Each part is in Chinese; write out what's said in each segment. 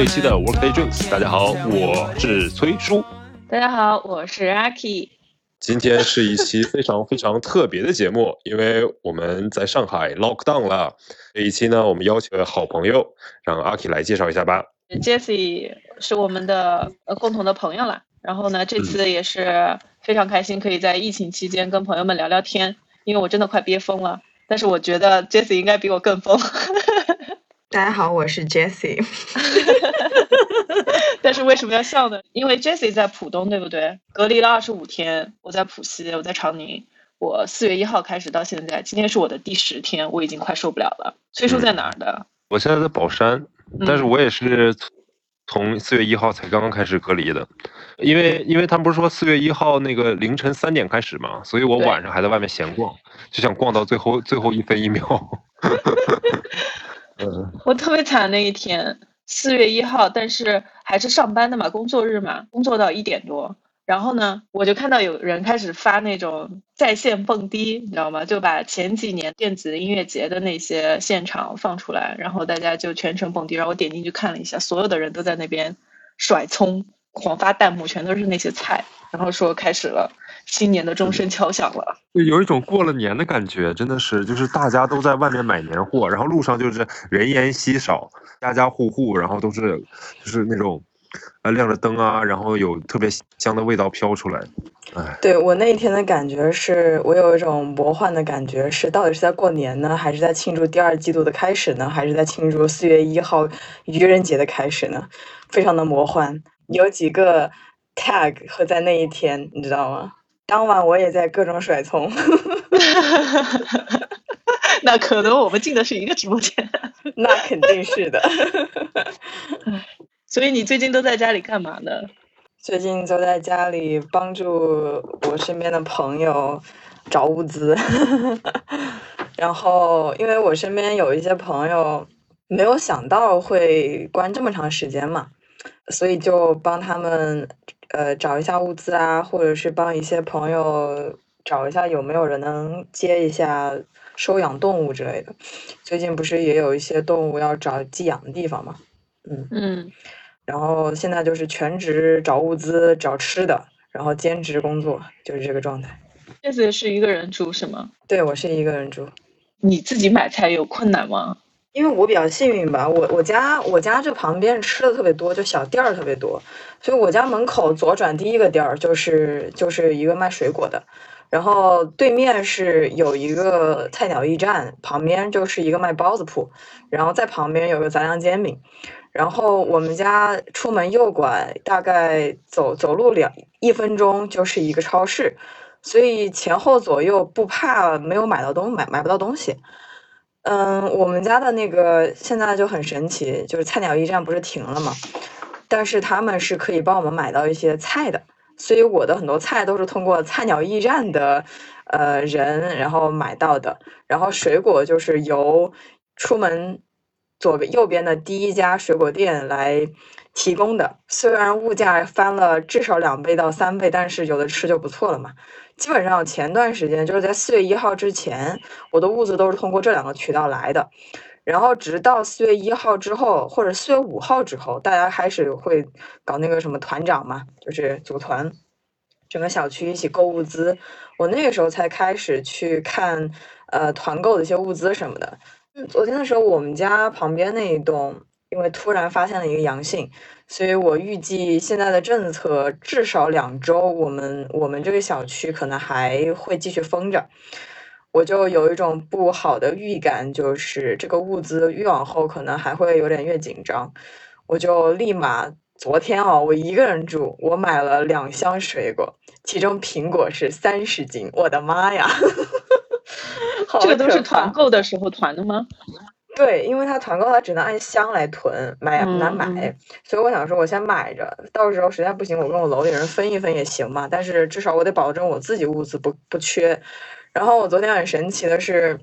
这一期的 Workday Drinks。大家好，我是崔叔。大家好，我是 Aki。今天是一期非常非常特别的节目，因为我们在上海 lock down 了。这一期呢，我们邀请了好朋友，让阿 K 来介绍一下吧。Jessie 是我们的呃共同的朋友了，然后呢，这次也是非常开心，可以在疫情期间跟朋友们聊聊天，因为我真的快憋疯了。但是我觉得 Jessie 应该比我更疯。大家好，我是 Jessie。但是为什么要笑呢？因为 Jessie 在浦东，对不对？隔离了二十五天，我在浦西，我在长宁。我四月一号开始到现在，今天是我的第十天，我已经快受不了了。崔叔在哪儿的？我现在在宝山，但是我也是从四月一号才刚刚开始隔离的，因为因为他们不是说四月一号那个凌晨三点开始嘛，所以我晚上还在外面闲逛，就想逛到最后最后一分一秒。我特别惨那一天，四月一号，但是还是上班的嘛，工作日嘛，工作到一点多。然后呢，我就看到有人开始发那种在线蹦迪，你知道吗？就把前几年电子音乐节的那些现场放出来，然后大家就全程蹦迪。然后我点进去看了一下，所有的人都在那边甩葱，狂发弹幕，全都是那些菜，然后说开始了。新年的钟声敲响了，就有一种过了年的感觉，真的是，就是大家都在外面买年货，然后路上就是人烟稀少，家家户户，然后都是就是那种，呃，亮着灯啊，然后有特别香的味道飘出来。哎，对我那一天的感觉是，我有一种魔幻的感觉，是到底是在过年呢，还是在庆祝第二季度的开始呢，还是在庆祝四月一号愚人节的开始呢？非常的魔幻，有几个 tag 和在那一天，你知道吗？当晚我也在各种甩葱，那可能我们进的是一个直播间，那肯定是的。所以你最近都在家里干嘛呢？最近都在家里帮助我身边的朋友找物资，然后因为我身边有一些朋友没有想到会关这么长时间嘛，所以就帮他们。呃，找一下物资啊，或者是帮一些朋友找一下有没有人能接一下收养动物之类的。最近不是也有一些动物要找寄养的地方嘛？嗯嗯。然后现在就是全职找物资、找吃的，然后兼职工作，就是这个状态。这次是一个人住是吗？对，我是一个人住。你自己买菜有困难吗？因为我比较幸运吧，我我家我家这旁边吃的特别多，就小店儿特别多，所以我家门口左转第一个店儿就是就是一个卖水果的，然后对面是有一个菜鸟驿站，旁边就是一个卖包子铺，然后在旁边有个杂粮煎饼，然后我们家出门右拐大概走走路两一分钟就是一个超市，所以前后左右不怕没有买到东买买不到东西。嗯，我们家的那个现在就很神奇，就是菜鸟驿站不是停了吗？但是他们是可以帮我们买到一些菜的，所以我的很多菜都是通过菜鸟驿站的呃人然后买到的。然后水果就是由出门左右边的第一家水果店来提供的，虽然物价翻了至少两倍到三倍，但是有的吃就不错了嘛。基本上前段时间就是在四月一号之前，我的物资都是通过这两个渠道来的。然后直到四月一号之后，或者四月五号之后，大家开始会搞那个什么团长嘛，就是组团，整个小区一起购物资。我那个时候才开始去看呃团购的一些物资什么的。嗯昨天的时候，我们家旁边那一栋。因为突然发现了一个阳性，所以我预计现在的政策至少两周，我们我们这个小区可能还会继续封着。我就有一种不好的预感，就是这个物资越往后可能还会有点越紧张。我就立马昨天啊，我一个人住，我买了两箱水果，其中苹果是三十斤，我的妈呀！这个都是团购的时候团的吗？对，因为他团购，他只能按箱来囤，买不难买，所以我想说，我先买着，到时候实在不行，我跟我楼里人分一分也行嘛。但是至少我得保证我自己物资不不缺。然后我昨天很神奇的是，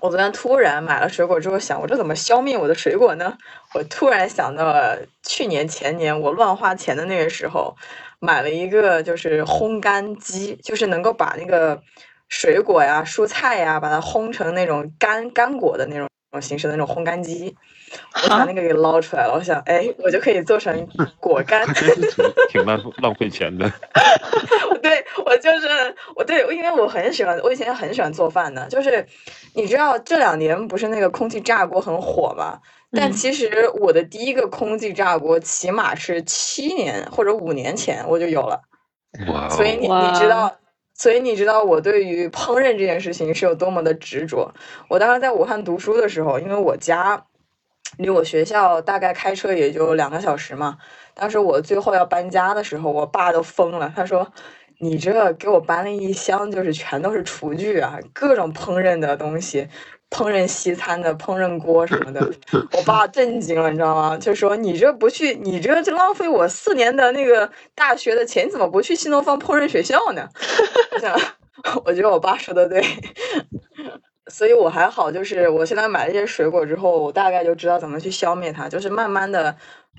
我昨天突然买了水果之后，想我这怎么消灭我的水果呢？我突然想到了去年前年我乱花钱的那个时候，买了一个就是烘干机，就是能够把那个水果呀、蔬菜呀，把它烘成那种干干果的那种。形式的那种烘干机，我把那个给捞出来了。我想，哎，我就可以做成果干，挺浪浪费钱的。对我就是我对，因为我很喜欢，我以前很喜欢做饭的。就是你知道这两年不是那个空气炸锅很火吗？但其实我的第一个空气炸锅起码是七年或者五年前我就有了。哇！所以你你知道。所以你知道我对于烹饪这件事情是有多么的执着。我当时在武汉读书的时候，因为我家离我学校大概开车也就两个小时嘛。当时我最后要搬家的时候，我爸都疯了，他说：“你这给我搬了一箱，就是全都是厨具啊，各种烹饪的东西。”烹饪西餐的烹饪锅什么的，我爸震惊了，你知道吗？就说你这不去，你这就浪费我四年的那个大学的钱，怎么不去新东方烹饪学校呢？我想，我觉得我爸说的对，所以我还好，就是我现在买了一些水果之后，我大概就知道怎么去消灭它，就是慢慢的，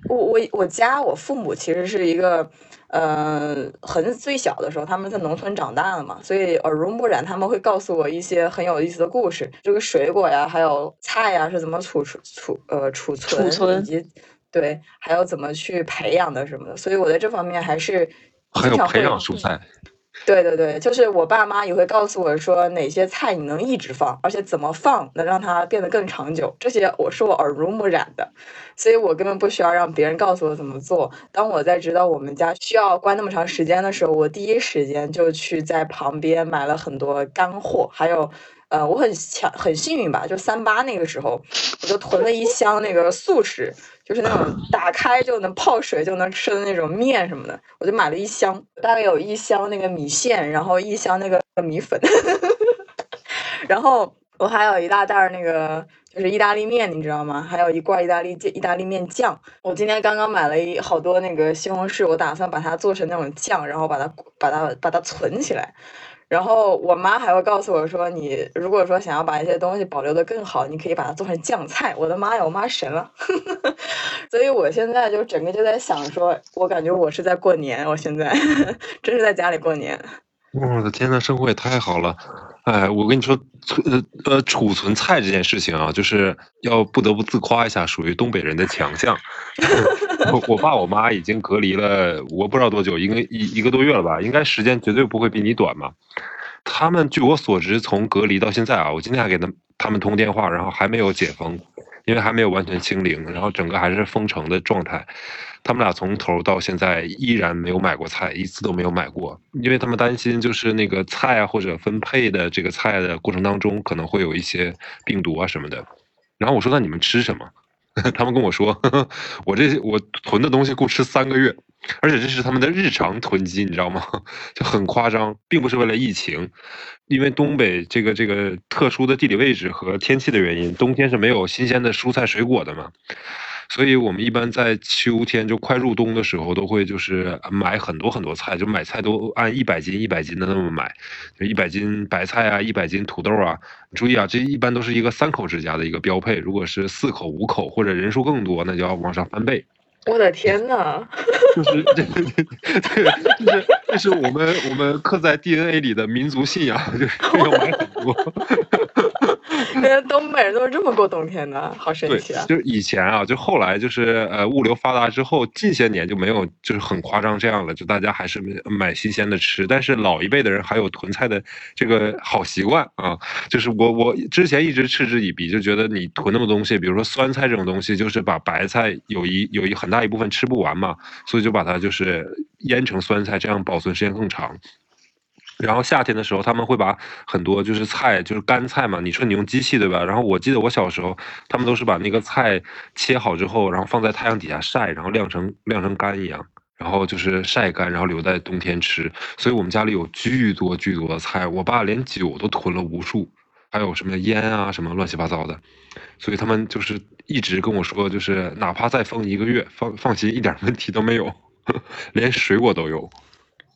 我我我家我父母其实是一个。呃，很最小的时候，他们在农村长大的嘛，所以耳濡目染，他们会告诉我一些很有意思的故事。这个水果呀，还有菜呀，是怎么储储储呃储存，以及对，还有怎么去培养的什么的。所以我在这方面还是很有培养蔬菜。对对对，就是我爸妈也会告诉我说哪些菜你能一直放，而且怎么放能让它变得更长久。这些我是我耳濡目染的，所以我根本不需要让别人告诉我怎么做。当我在知道我们家需要关那么长时间的时候，我第一时间就去在旁边买了很多干货，还有。呃，我很强，很幸运吧？就三八那个时候，我就囤了一箱那个速食，就是那种 打开就能泡水就能吃的那种面什么的，我就买了一箱，大概有一箱那个米线，然后一箱那个米粉，然后我还有一大袋那个就是意大利面，你知道吗？还有一罐意大利意大利面酱。我今天刚刚买了一好多那个西红柿，我打算把它做成那种酱，然后把它把它把它存起来。然后我妈还会告诉我说：“你如果说想要把一些东西保留的更好，你可以把它做成酱菜。”我的妈呀，我妈神了！所以我现在就整个就在想说，我感觉我是在过年，我现在 真是在家里过年。我的天呐，生活也太好了！哎，我跟你说，存呃储存菜这件事情啊，就是要不得不自夸一下，属于东北人的强项。我我爸我妈已经隔离了，我不知道多久，应该一一个多月了吧？应该时间绝对不会比你短嘛。他们据我所知，从隔离到现在啊，我今天还给他他们通电话，然后还没有解封，因为还没有完全清零，然后整个还是封城的状态。他们俩从头到现在依然没有买过菜，一次都没有买过，因为他们担心就是那个菜啊或者分配的这个菜的过程当中可能会有一些病毒啊什么的。然后我说那你们吃什么？他们跟我说，我这我囤的东西够吃三个月，而且这是他们的日常囤积，你知道吗？就很夸张，并不是为了疫情，因为东北这个这个特殊的地理位置和天气的原因，冬天是没有新鲜的蔬菜水果的嘛。所以我们一般在秋天就快入冬的时候，都会就是买很多很多菜，就买菜都按一百斤一百斤的那么买，就一百斤白菜啊，一百斤土豆啊。注意啊，这一般都是一个三口之家的一个标配。如果是四口、五口或者人数更多，那就要往上翻倍。我的天呐！就是这，就是这是我们我们刻在 DNA 里的民族信仰，就是要买很多。东北人都是这么过冬天的，好神奇啊！就是以前啊，就后来就是呃物流发达之后，近些年就没有就是很夸张这样了，就大家还是买新鲜的吃。但是老一辈的人还有囤菜的这个好习惯啊，就是我我之前一直嗤之以鼻，就觉得你囤那么东西，比如说酸菜这种东西，就是把白菜有一有一很大一部分吃不完嘛，所以就把它就是腌成酸菜，这样保存时间更长。然后夏天的时候，他们会把很多就是菜，就是干菜嘛。你说你用机器对吧？然后我记得我小时候，他们都是把那个菜切好之后，然后放在太阳底下晒，然后晾成晾成干一样，然后就是晒干，然后留在冬天吃。所以我们家里有巨多巨多的菜，我爸连酒都囤了无数，还有什么烟啊什么乱七八糟的。所以他们就是一直跟我说，就是哪怕再封一个月，放放心，一点问题都没有，连水果都有。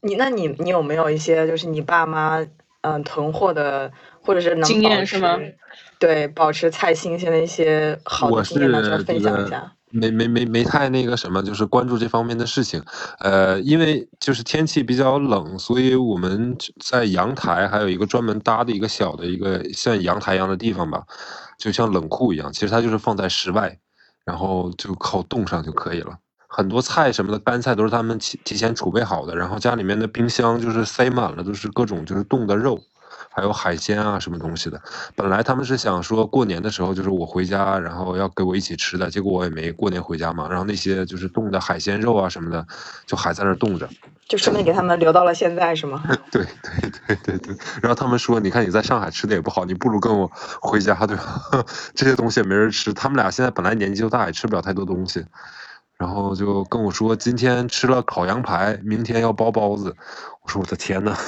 你那你你有没有一些就是你爸妈嗯囤货的或者是能保持对保持菜新鲜的一些好的经验，能分享一下？没没没没太那个什么，就是关注这方面的事情。呃，因为就是天气比较冷，所以我们在阳台还有一个专门搭的一个小的一个像阳台一样的地方吧，就像冷库一样。其实它就是放在室外，然后就靠冻上就可以了。很多菜什么的干菜都是他们提提前储备好的，然后家里面的冰箱就是塞满了都是各种就是冻的肉。还有海鲜啊，什么东西的？本来他们是想说过年的时候，就是我回家，然后要给我一起吃的。结果我也没过年回家嘛，然后那些就是冻的海鲜肉啊什么的，就还在那冻着。就顺便给他们留到了现在，是吗？对对对对对。然后他们说：“你看你在上海吃的也不好，你不如跟我回家，对吧？这些东西也没人吃。他们俩现在本来年纪就大，也吃不了太多东西。然后就跟我说，今天吃了烤羊排，明天要包包子。我说我的天呐。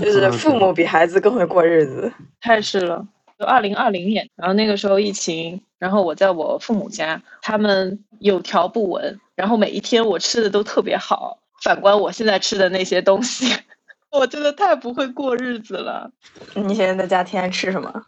就是父母比孩子更会过日子，太是了。就二零二零年，然后那个时候疫情，然后我在我父母家，他们有条不紊，然后每一天我吃的都特别好。反观我现在吃的那些东西，我真的太不会过日子了。你现在在家天天吃什么？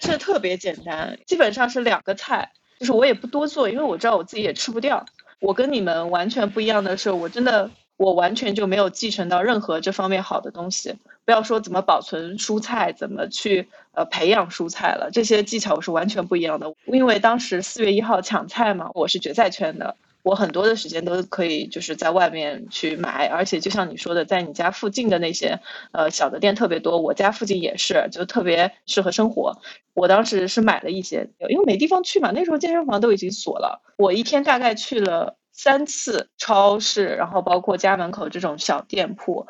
吃的特别简单，基本上是两个菜，就是我也不多做，因为我知道我自己也吃不掉。我跟你们完全不一样的是，我真的。我完全就没有继承到任何这方面好的东西，不要说怎么保存蔬菜，怎么去呃培养蔬菜了，这些技巧我是完全不一样的。因为当时四月一号抢菜嘛，我是决赛圈的，我很多的时间都可以就是在外面去买，而且就像你说的，在你家附近的那些呃小的店特别多，我家附近也是，就特别适合生活。我当时是买了一些，因为没地方去嘛，那时候健身房都已经锁了，我一天大概去了。三次超市，然后包括家门口这种小店铺，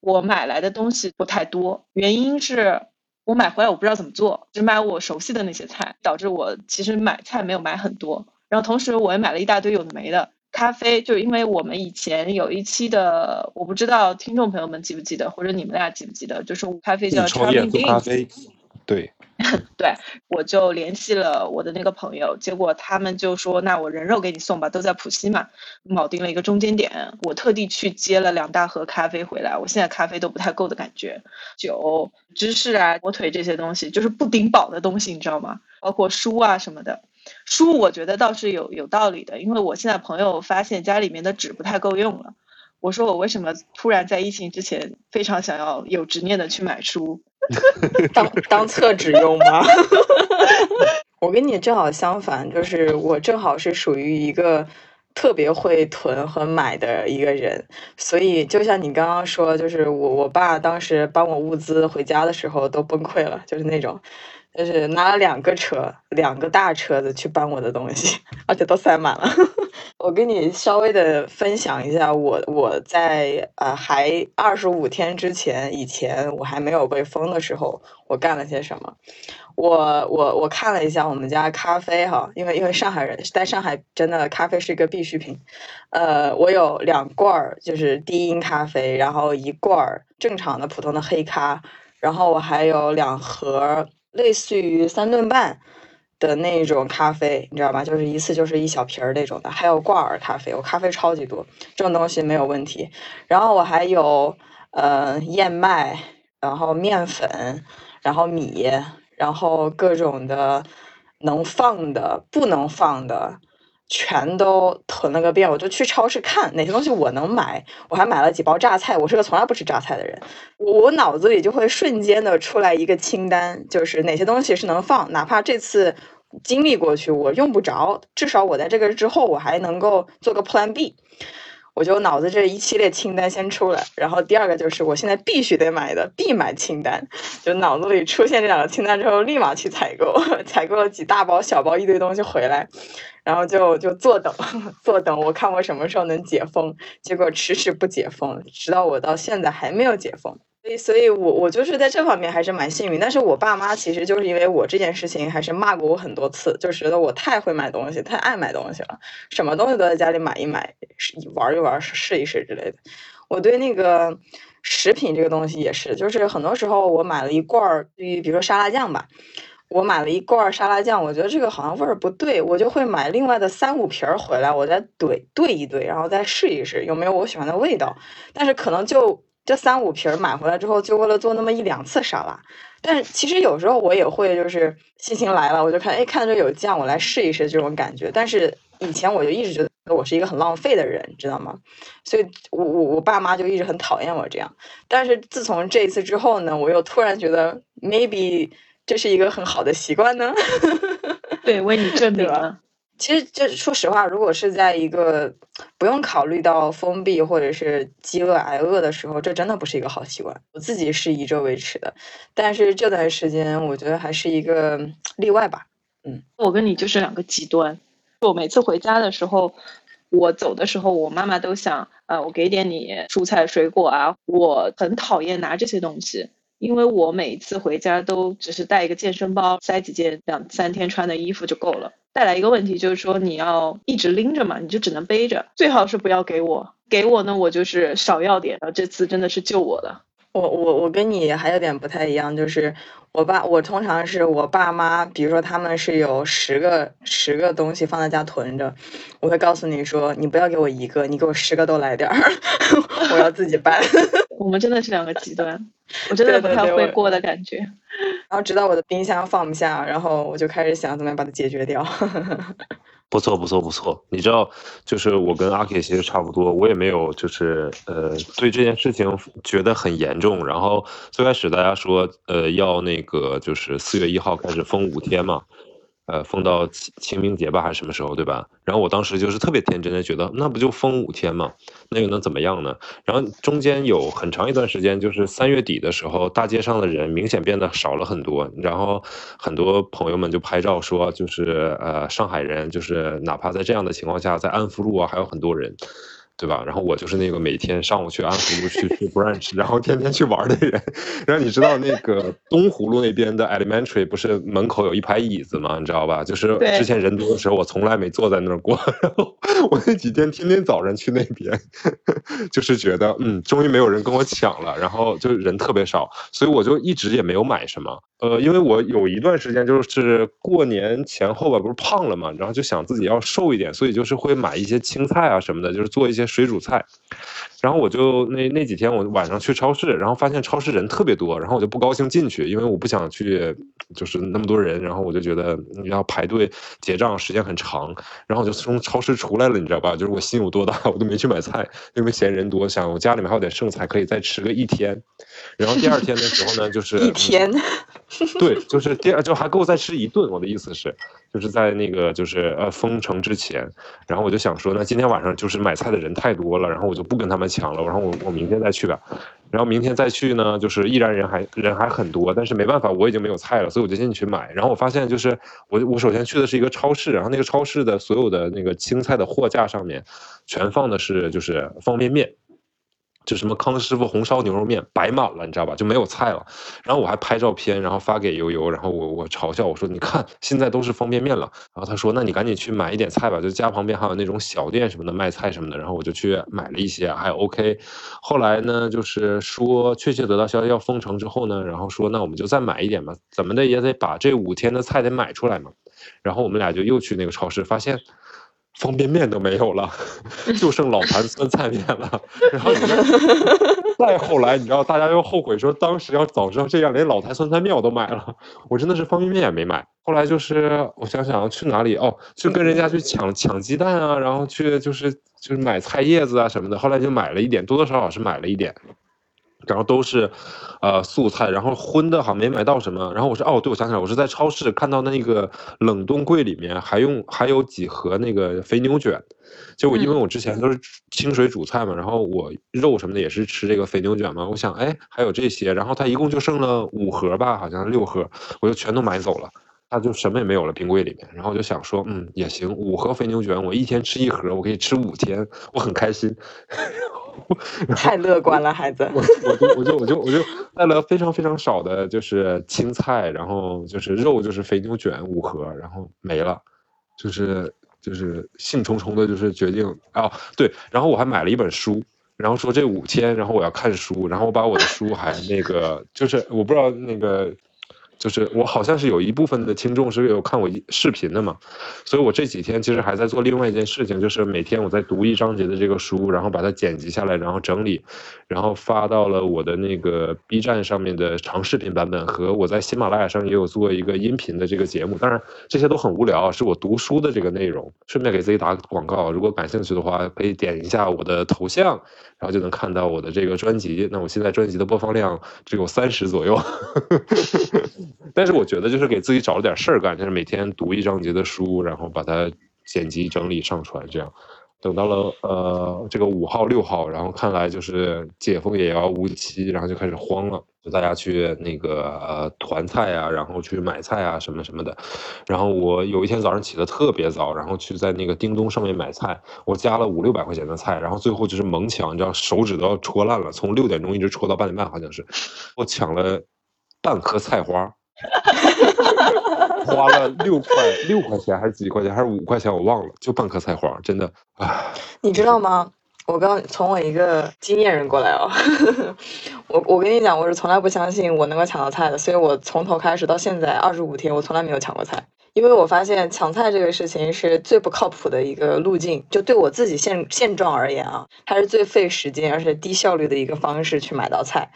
我买来的东西不太多。原因是我买回来我不知道怎么做，只买我熟悉的那些菜，导致我其实买菜没有买很多。然后同时我也买了一大堆有的没的咖啡，就因为我们以前有一期的，我不知道听众朋友们记不记得，或者你们俩记不记得，就是咖啡叫 Charming Beans，对。对，我就联系了我的那个朋友，结果他们就说：“那我人肉给你送吧，都在浦西嘛。”铆定了一个中间点，我特地去接了两大盒咖啡回来。我现在咖啡都不太够的感觉，酒、芝士啊、火腿这些东西就是不顶饱的东西，你知道吗？包括书啊什么的，书我觉得倒是有有道理的，因为我现在朋友发现家里面的纸不太够用了。我说我为什么突然在疫情之前非常想要有执念的去买书？当当厕纸用吗？我跟你正好相反，就是我正好是属于一个特别会囤和买的一个人，所以就像你刚刚说，就是我我爸当时帮我物资回家的时候都崩溃了，就是那种，就是拿了两个车，两个大车子去搬我的东西，而且都塞满了。我跟你稍微的分享一下，我我在呃还二十五天之前，以前我还没有被封的时候，我干了些什么？我我我看了一下我们家咖啡哈，因为因为上海人在上海真的咖啡是一个必需品。呃，我有两罐儿就是低因咖啡，然后一罐儿正常的普通的黑咖，然后我还有两盒类似于三顿半。的那种咖啡，你知道吧？就是一次就是一小瓶儿那种的，还有挂耳咖啡，我咖啡超级多，这种东西没有问题。然后我还有呃燕麦，然后面粉，然后米，然后各种的能放的、不能放的，全都囤了个遍。我就去超市看哪些东西我能买，我还买了几包榨菜。我是个从来不吃榨菜的人，我脑子里就会瞬间的出来一个清单，就是哪些东西是能放，哪怕这次。经历过去，我用不着，至少我在这个之后，我还能够做个 Plan B。我就脑子这一系列清单先出来，然后第二个就是我现在必须得买的必买清单，就脑子里出现这两个清单之后，立马去采购，采购了几大包小包一堆东西回来，然后就就坐等，坐等，我看我什么时候能解封，结果迟迟不解封，直到我到现在还没有解封。所以，所以我我就是在这方面还是蛮幸运。但是我爸妈其实就是因为我这件事情，还是骂过我很多次，就觉得我太会买东西，太爱买东西了，什么东西都在家里买一买，玩一玩，试一试之类的。我对那个食品这个东西也是，就是很多时候我买了一罐儿，比如说沙拉酱吧，我买了一罐儿沙拉酱，我觉得这个好像味儿不对，我就会买另外的三五瓶儿回来，我再兑兑一兑，然后再试一试有没有我喜欢的味道。但是可能就。这三五瓶买回来之后，就为了做那么一两次沙拉，但是其实有时候我也会就是心情来了，我就看哎看着有酱，我来试一试这种感觉。但是以前我就一直觉得我是一个很浪费的人，知道吗？所以我我我爸妈就一直很讨厌我这样。但是自从这一次之后呢，我又突然觉得 maybe 这是一个很好的习惯呢。对，为你证明了。其实，就说实话，如果是在一个不用考虑到封闭或者是饥饿挨饿的时候，这真的不是一个好习惯。我自己是以这为耻的，但是这段时间我觉得还是一个例外吧。嗯，我跟你就是两个极端。我每次回家的时候，我走的时候，我妈妈都想，呃，我给点你蔬菜水果啊。我很讨厌拿这些东西，因为我每一次回家都只是带一个健身包，塞几件两三天穿的衣服就够了。带来一个问题就是说，你要一直拎着嘛，你就只能背着。最好是不要给我，给我呢，我就是少要点。然后这次真的是救我了。我我我跟你还有点不太一样，就是我爸我通常是我爸妈，比如说他们是有十个十个东西放在家囤着，我会告诉你说，你不要给我一个，你给我十个都来点儿，我要自己搬。我们真的是两个极端，我真的不太会过的感觉。然后直到我的冰箱放不下，然后我就开始想怎么样把它解决掉。不错，不错，不错。你知道，就是我跟阿 K 其实差不多，我也没有就是呃对这件事情觉得很严重。然后最开始大家说呃要那个就是四月一号开始封五天嘛。呃，封到清清明节吧，还是什么时候，对吧？然后我当时就是特别天真的觉得，那不就封五天嘛？那又能怎么样呢？然后中间有很长一段时间，就是三月底的时候，大街上的人明显变得少了很多。然后很多朋友们就拍照说，就是呃，上海人就是哪怕在这样的情况下，在安福路啊，还有很多人。对吧？然后我就是那个每天上午去安福路去去 brunch，然后天天去玩的人。然后你知道那个东湖路那边的 elementary 不是门口有一排椅子吗？你知道吧？就是之前人多的时候，我从来没坐在那儿过。然后我那几天天天早上去那边，就是觉得嗯，终于没有人跟我抢了。然后就人特别少，所以我就一直也没有买什么。呃，因为我有一段时间就是过年前后吧，不是胖了嘛，然后就想自己要瘦一点，所以就是会买一些青菜啊什么的，就是做一些水煮菜。然后我就那那几天我晚上去超市，然后发现超市人特别多，然后我就不高兴进去，因为我不想去，就是那么多人，然后我就觉得要排队结账时间很长，然后我就从超市出来了，你知道吧？就是我心有多大，我都没去买菜，因为嫌人多，想我家里面还有点剩菜，可以再吃个一天。然后第二天的时候呢，就是一天。对，就是第二就还够再吃一顿。我的意思是，就是在那个就是呃封城之前，然后我就想说，那今天晚上就是买菜的人太多了，然后我就不跟他们抢了，然后我我明天再去吧。然后明天再去呢，就是依然人还人还很多，但是没办法，我已经没有菜了，所以我就进去买。然后我发现就是我我首先去的是一个超市，然后那个超市的所有的那个青菜的货架上面，全放的是就是方便面。就什么康师傅红烧牛肉面摆满了，你知道吧？就没有菜了。然后我还拍照片，然后发给悠悠，然后我我嘲笑我说：“你看，现在都是方便面了。”然后他说：“那你赶紧去买一点菜吧，就家旁边还有那种小店什么的卖菜什么的。”然后我就去买了一些，还 OK。后来呢，就是说确切得到消息要封城之后呢，然后说那我们就再买一点吧，怎么的也得把这五天的菜得买出来嘛。然后我们俩就又去那个超市，发现。方便面都没有了，就剩老坛酸菜面了。然后 再后来，你知道，大家又后悔说，当时要早知道这样，连老坛酸菜面我都买了。我真的是方便面也没买。后来就是我想想去哪里哦，去跟人家去抢抢鸡蛋啊，然后去就是就是买菜叶子啊什么的。后来就买了一点，多多少少是买了一点。然后都是，呃，素菜，然后荤的好像没买到什么。然后我说，哦，对，我想起来，我是在超市看到那个冷冻柜里面还用还有几盒那个肥牛卷，就我因为我之前都是清水煮菜嘛，然后我肉什么的也是吃这个肥牛卷嘛，我想，哎，还有这些，然后它一共就剩了五盒吧，好像六盒，我就全都买走了，他就什么也没有了冰柜里面。然后我就想说，嗯，也行，五盒肥牛卷，我一天吃一盒，我可以吃五天，我很开心。太乐观了，孩子。我我就我就我就我就带了非常非常少的，就是青菜，然后就是肉，就是肥牛卷五盒，然后没了，就是就是兴冲冲的，就是决定啊，对，然后我还买了一本书，然后说这五天，然后我要看书，然后我把我的书还那个，就是我不知道那个就是我好像是有一部分的听众是有看我视频的嘛，所以我这几天其实还在做另外一件事情，就是每天我在读一章节的这个书，然后把它剪辑下来，然后整理，然后发到了我的那个 B 站上面的长视频版本，和我在喜马拉雅上也有做一个音频的这个节目。当然这些都很无聊，是我读书的这个内容。顺便给自己打个广告，如果感兴趣的话，可以点一下我的头像，然后就能看到我的这个专辑。那我现在专辑的播放量只有三十左右。但是我觉得就是给自己找了点事儿干，就是每天读一章节的书，然后把它剪辑整理上传，这样。等到了呃这个五号六号，然后看来就是解封也要无期，然后就开始慌了，就大家去那个团菜啊，然后去买菜啊什么什么的。然后我有一天早上起得特别早，然后去在那个叮咚上面买菜，我加了五六百块钱的菜，然后最后就是猛抢，你知道手指都要戳烂了，从六点钟一直戳到八点半，好像是我抢了半颗菜花。花了六块六块钱还是几块钱还是五块钱我忘了，就半颗菜花，真的唉。你知道吗？我刚从我一个经验人过来哦，我我跟你讲，我是从来不相信我能够抢到菜的，所以我从头开始到现在二十五天，我从来没有抢过菜，因为我发现抢菜这个事情是最不靠谱的一个路径，就对我自己现现状而言啊，它是最费时间而且低效率的一个方式去买到菜。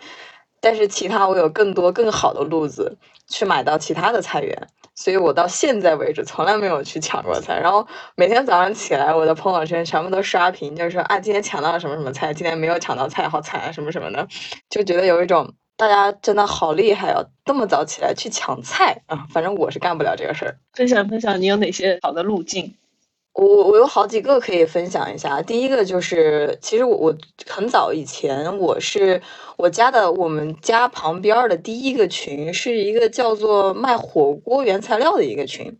但是其他我有更多更好的路子去买到其他的菜源，所以我到现在为止从来没有去抢过菜。然后每天早上起来，我的朋友圈全部都刷屏，就是说啊，今天抢到了什么什么菜，今天没有抢到菜，好惨啊，什么什么的，就觉得有一种大家真的好厉害哦，这么早起来去抢菜啊！反正我是干不了这个事儿。分享分享，你有哪些好的路径？我我有好几个可以分享一下。第一个就是，其实我我很早以前，我是我家的我们家旁边的第一个群，是一个叫做卖火锅原材料的一个群。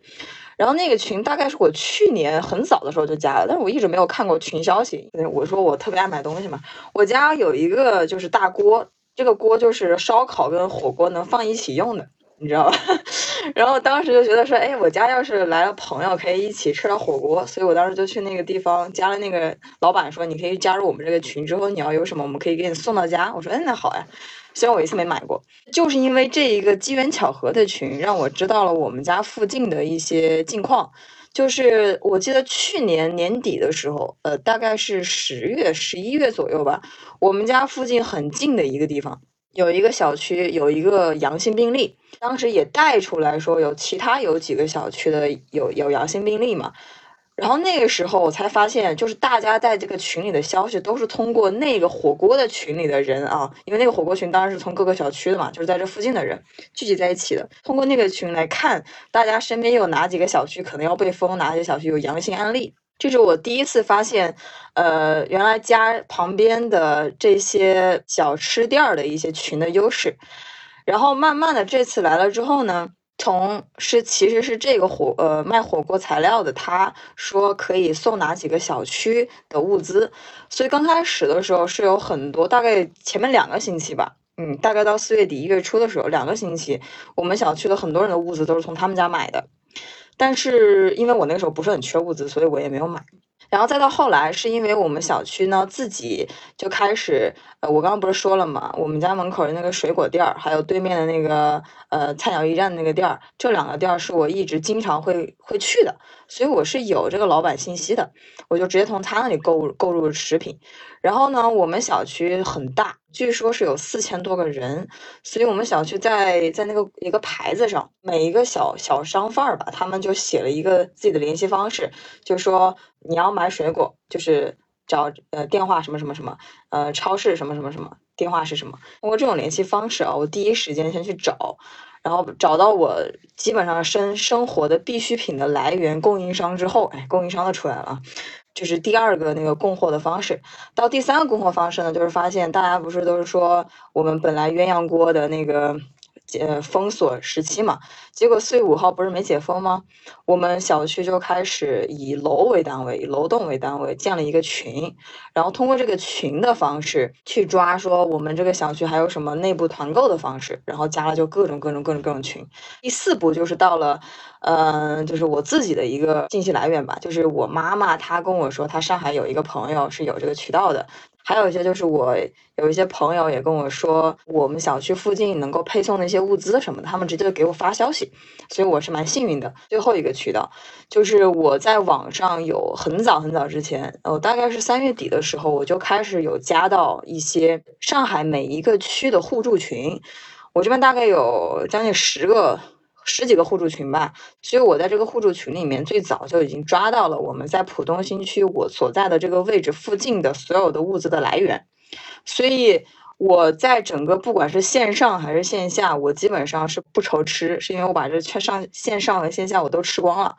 然后那个群大概是我去年很早的时候就加了，但是我一直没有看过群消息。我说我特别爱买东西嘛，我家有一个就是大锅，这个锅就是烧烤跟火锅能放一起用的。你知道吧？然后当时就觉得说，哎，我家要是来了朋友，可以一起吃点火锅。所以我当时就去那个地方加了那个老板，说你可以加入我们这个群，之后你要有什么，我们可以给你送到家。我说，哎，那好呀。虽然我一次没买过，就是因为这一个机缘巧合的群，让我知道了我们家附近的一些近况。就是我记得去年年底的时候，呃，大概是十月、十一月左右吧，我们家附近很近的一个地方。有一个小区有一个阳性病例，当时也带出来说有其他有几个小区的有有阳性病例嘛，然后那个时候我才发现，就是大家在这个群里的消息都是通过那个火锅的群里的人啊，因为那个火锅群当然是从各个小区的嘛，就是在这附近的人聚集在一起的，通过那个群来看大家身边有哪几个小区可能要被封，哪些小区有阳性案例。这是我第一次发现，呃，原来家旁边的这些小吃店儿的一些群的优势。然后慢慢的，这次来了之后呢，从是其实是这个火呃卖火锅材料的，他说可以送哪几个小区的物资，所以刚开始的时候是有很多，大概前面两个星期吧，嗯，大概到四月底一月初的时候，两个星期，我们小区的很多人的物资都是从他们家买的。但是因为我那个时候不是很缺物资，所以我也没有买。然后再到后来，是因为我们小区呢自己就开始，呃，我刚刚不是说了嘛，我们家门口的那个水果店儿，还有对面的那个呃菜鸟驿站那个店儿，这两个店儿是我一直经常会会去的，所以我是有这个老板信息的，我就直接从他那里购购入食品。然后呢，我们小区很大，据说是有四千多个人，所以我们小区在在那个一个牌子上，每一个小小商贩儿吧，他们就写了一个自己的联系方式，就说你要买水果，就是找呃电话什么什么什么，呃超市什么什么什么，电话是什么？通过这种联系方式啊，我第一时间先去找，然后找到我基本上生生活的必需品的来源供应商之后，哎，供应商都出来了。就是第二个那个供货的方式，到第三个供货方式呢，就是发现大家不是都是说我们本来鸳鸯锅的那个。解，封锁时期嘛，结果四月五号不是没解封吗？我们小区就开始以楼为单位，以楼栋为单位建了一个群，然后通过这个群的方式去抓，说我们这个小区还有什么内部团购的方式，然后加了就各种各种各种各种群。第四步就是到了，嗯，就是我自己的一个信息来源吧，就是我妈妈她跟我说，她上海有一个朋友是有这个渠道的。还有一些就是我有一些朋友也跟我说，我们小区附近能够配送那些物资什么的，他们直接给我发消息，所以我是蛮幸运的。最后一个渠道就是我在网上有很早很早之前，我大概是三月底的时候，我就开始有加到一些上海每一个区的互助群，我这边大概有将近十个。十几个互助群吧，所以我在这个互助群里面最早就已经抓到了我们在浦东新区我所在的这个位置附近的所有的物资的来源，所以我在整个不管是线上还是线下，我基本上是不愁吃，是因为我把这全上线上和线下我都吃光了。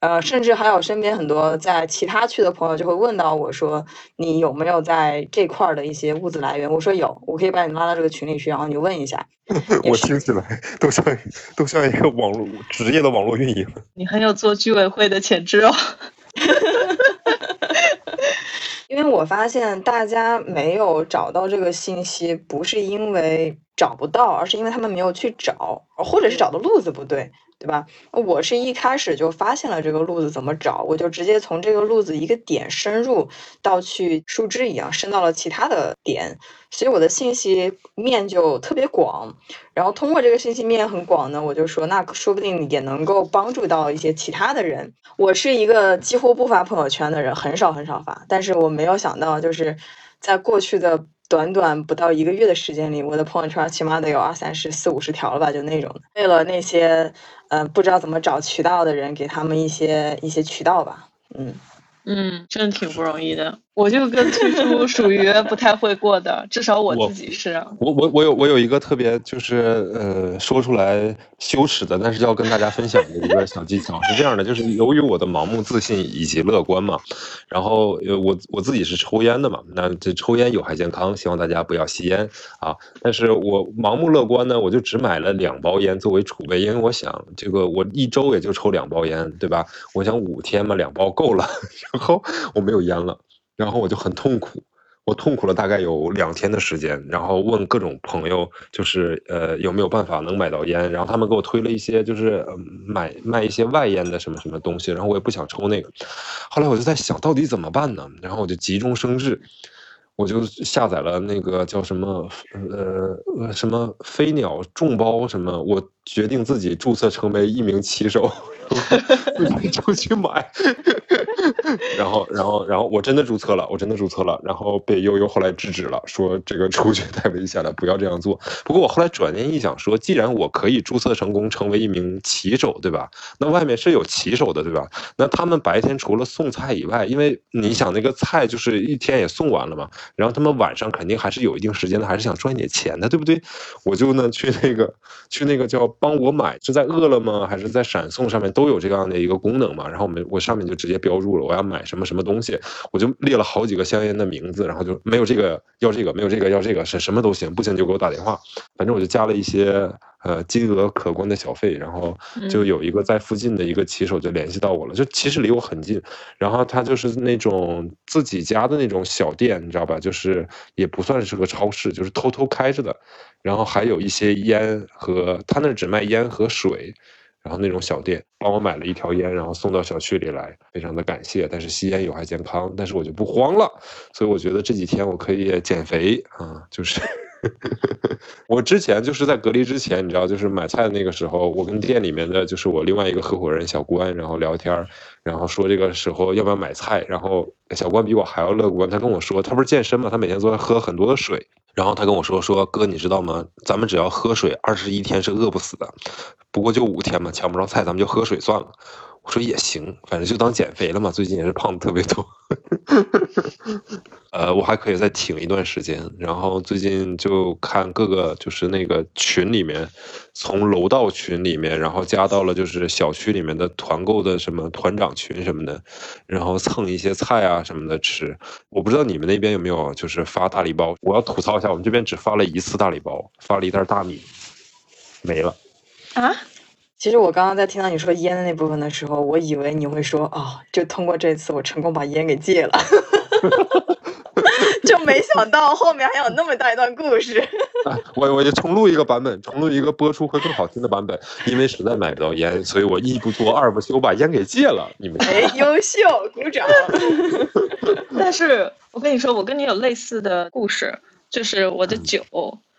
呃，甚至还有身边很多在其他区的朋友就会问到我说，你有没有在这块儿的一些物资来源？我说有，我可以把你拉到这个群里去，然后你问一下。我听起来都像都像一个网络职业的网络运营。你很有做居委会的潜质哦。因为我发现大家没有找到这个信息，不是因为找不到，而是因为他们没有去找，或者是找的路子不对。对吧？我是一开始就发现了这个路子怎么找，我就直接从这个路子一个点深入到去树枝一样伸到了其他的点，所以我的信息面就特别广。然后通过这个信息面很广呢，我就说那说不定也能够帮助到一些其他的人。我是一个几乎不发朋友圈的人，很少很少发，但是我没有想到就是在过去的。短短不到一个月的时间里，我的朋友圈起码得有二三十、四五十条了吧，就那种。为了那些，嗯，不知道怎么找渠道的人，给他们一些一些渠道吧，嗯。嗯，真的挺不容易的。我就跟崔叔 属于不太会过的，至少我自己是。我我我有我有一个特别就是呃说出来羞耻的，但是要跟大家分享的一个小技巧是这样的，就是由于我的盲目自信以及乐观嘛，然后呃我我自己是抽烟的嘛，那这抽烟有害健康，希望大家不要吸烟啊。但是我盲目乐观呢，我就只买了两包烟作为储备，因为我想这个我一周也就抽两包烟，对吧？我想五天嘛，两包够了。然后我没有烟了，然后我就很痛苦，我痛苦了大概有两天的时间，然后问各种朋友，就是呃有没有办法能买到烟，然后他们给我推了一些就是买卖一些外烟的什么什么东西，然后我也不想抽那个，后来我就在想到底怎么办呢？然后我就急中生智，我就下载了那个叫什么呃什么飞鸟众包什么，我决定自己注册成为一名骑手。就去买，然后，然后，然后我真的注册了，我真的注册了，然后被悠悠后来制止了，说这个出去太危险了，不要这样做。不过我后来转念一想，说既然我可以注册成功，成为一名骑手，对吧？那外面是有骑手的，对吧？那他们白天除了送菜以外，因为你想那个菜就是一天也送完了嘛，然后他们晚上肯定还是有一定时间的，还是想赚点钱的，对不对？我就呢去那个去那个叫帮我买，是在饿了么还是在闪送上面？都有这样的一个功能嘛，然后我们我上面就直接标注了我要买什么什么东西，我就列了好几个香烟的名字，然后就没有这个要这个，没有这个要这个，是什么都行，不行就给我打电话，反正我就加了一些呃金额可观的小费，然后就有一个在附近的一个骑手就联系到我了，就其实离我很近，然后他就是那种自己家的那种小店，你知道吧？就是也不算是个超市，就是偷偷开着的，然后还有一些烟和他那只卖烟和水。然后那种小店帮我买了一条烟，然后送到小区里来，非常的感谢。但是吸烟有害健康，但是我就不慌了，所以我觉得这几天我可以减肥啊，就是 我之前就是在隔离之前，你知道，就是买菜的那个时候，我跟店里面的就是我另外一个合伙人小关，然后聊天，然后说这个时候要不要买菜，然后小关比我还要乐观，他跟我说，他不是健身嘛，他每天都在喝很多的水。然后他跟我说：“说哥，你知道吗？咱们只要喝水，二十一天是饿不死的。不过就五天嘛，抢不着菜，咱们就喝水算了。”我说也行，反正就当减肥了嘛。最近也是胖的特别多，呃，我还可以再挺一段时间。然后最近就看各个就是那个群里面，从楼道群里面，然后加到了就是小区里面的团购的什么团长群什么的，然后蹭一些菜啊什么的吃。我不知道你们那边有没有就是发大礼包。我要吐槽一下，我们这边只发了一次大礼包，发了一袋大米，没了。啊？其实我刚刚在听到你说烟的那部分的时候，我以为你会说哦，就通过这次我成功把烟给戒了，就没想到后面还有那么大一段故事。我我就重录一个版本，重录一个播出会更好听的版本，因为实在买不到烟，所以我一不做二不休，把烟给戒了。你们哎，优秀，鼓掌。但是我跟你说，我跟你有类似的故事，就是我的酒，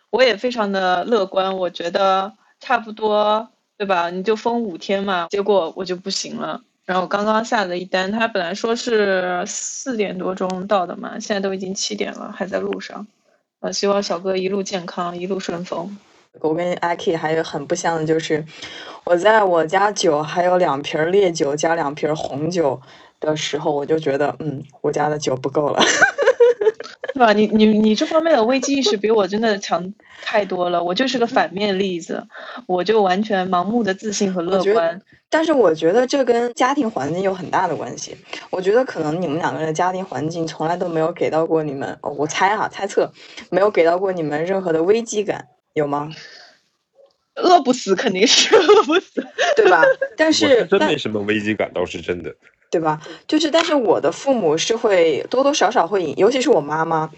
我也非常的乐观，我觉得差不多，对吧？你就封五天嘛，结果我就不行了。然后刚刚下了一单，他本来说是四点多钟到的嘛，现在都已经七点了，还在路上。呃，希望小哥一路健康，一路顺风。我跟阿 K 还有很不像的就是，我在我家酒还有两瓶烈酒加两瓶红酒的时候，我就觉得，嗯，我家的酒不够了。是吧？你你你这方面的危机意识比我真的强太多了。我就是个反面例子，我就完全盲目的自信和乐观。但是我觉得这跟家庭环境有很大的关系。我觉得可能你们两个人的家庭环境从来都没有给到过你们，我猜哈猜测，没有给到过你们任何的危机感，有吗？饿不死肯定是饿不死，对吧？但是真没什么危机感，倒是真的。对吧？就是，但是我的父母是会多多少少会，尤其是我妈妈，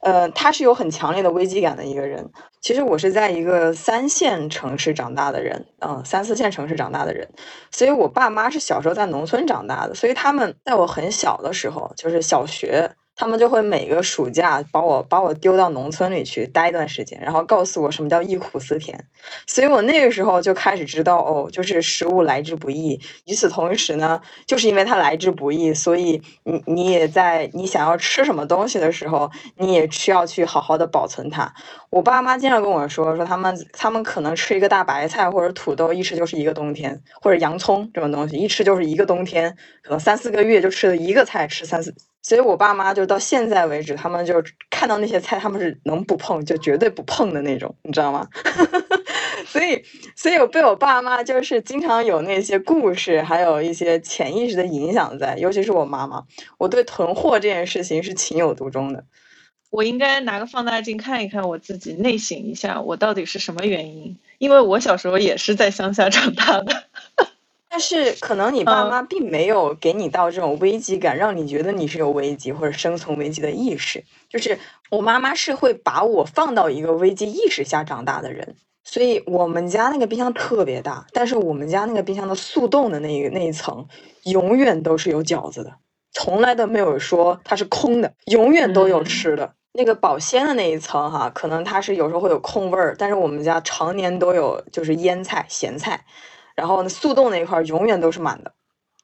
呃，她是有很强烈的危机感的一个人。其实我是在一个三线城市长大的人，嗯，三四线城市长大的人，所以我爸妈是小时候在农村长大的，所以他们在我很小的时候，就是小学。他们就会每个暑假把我把我丢到农村里去待一段时间，然后告诉我什么叫忆苦思甜，所以我那个时候就开始知道哦，就是食物来之不易。与此同时呢，就是因为它来之不易，所以你你也在你想要吃什么东西的时候，你也需要去好好的保存它。我爸妈经常跟我说，说他们他们可能吃一个大白菜或者土豆，一吃就是一个冬天，或者洋葱这种东西，一吃就是一个冬天，可能三四个月就吃了一个菜，吃三四。所以，我爸妈就到现在为止，他们就看到那些菜，他们是能不碰就绝对不碰的那种，你知道吗？所以，所以我被我爸妈就是经常有那些故事，还有一些潜意识的影响在，尤其是我妈妈，我对囤货这件事情是情有独钟的。我应该拿个放大镜看一看我自己，内省一下，我到底是什么原因？因为我小时候也是在乡下长大的。但是可能你爸妈并没有给你到这种危机感，让你觉得你是有危机或者生存危机的意识。就是我妈妈是会把我放到一个危机意识下长大的人，所以我们家那个冰箱特别大，但是我们家那个冰箱的速冻的那一那一层永远都是有饺子的，从来都没有说它是空的，永远都有吃的。那个保鲜的那一层哈，可能它是有时候会有空味儿，但是我们家常年都有就是腌菜、咸菜。然后呢，速冻那一块永远都是满的，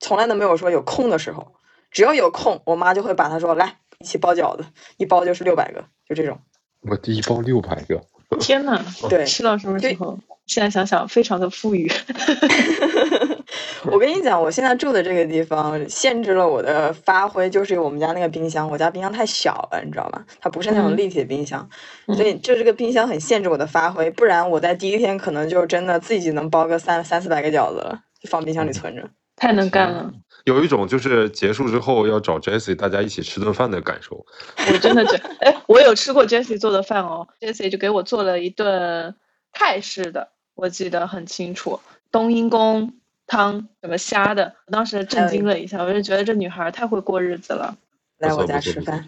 从来都没有说有空的时候。只要有空，我妈就会把它说来一起包饺子，一包就是六百个，就这种。我第一包六百个，天呐，对，吃到什么时候？现在想想，非常的富裕。我跟你讲，我现在住的这个地方限制了我的发挥，就是我们家那个冰箱，我家冰箱太小了，你知道吗？它不是那种立体的冰箱，所以就这个冰箱很限制我的发挥。不然我在第一天可能就真的自己能包个三三四百个饺子了，就放冰箱里存着。太能干了，有一种就是结束之后要找 Jessie 大家一起吃顿饭的感受。我真的觉，哎，我有吃过 Jessie 做的饭哦，Jessie 就给我做了一顿泰式的。我记得很清楚，冬阴功汤什么虾的，我当时震惊了一下，我就觉得这女孩太会过日子了。来我家吃饭，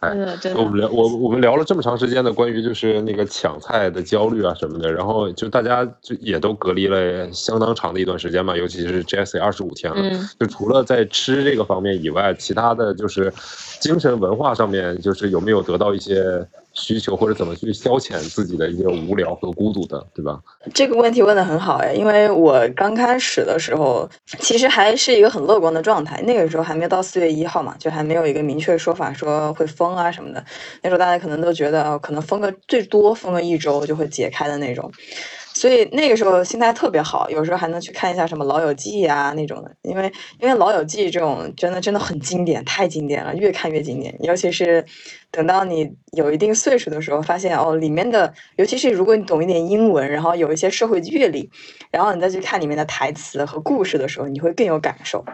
哎，我们聊我我们聊了这么长时间的关于就是那个抢菜的焦虑啊什么的，然后就大家就也都隔离了相当长的一段时间嘛，尤其是 Jessie 二十五天了，就除了在吃这个方面以外，其他的就是精神文化上面，就是有没有得到一些。需求或者怎么去消遣自己的一些无聊和孤独的，对吧？这个问题问的很好哎，因为我刚开始的时候，其实还是一个很乐观的状态。那个时候还没有到四月一号嘛，就还没有一个明确说法说会封啊什么的。那时候大家可能都觉得，可能封个最多封个一周就会解开的那种。所以那个时候心态特别好，有时候还能去看一下什么《老友记》啊那种的，因为因为《老友记》这种真的真的很经典，太经典了，越看越经典。尤其是等到你有一定岁数的时候，发现哦，里面的，尤其是如果你懂一点英文，然后有一些社会阅历，然后你再去看里面的台词和故事的时候，你会更有感受。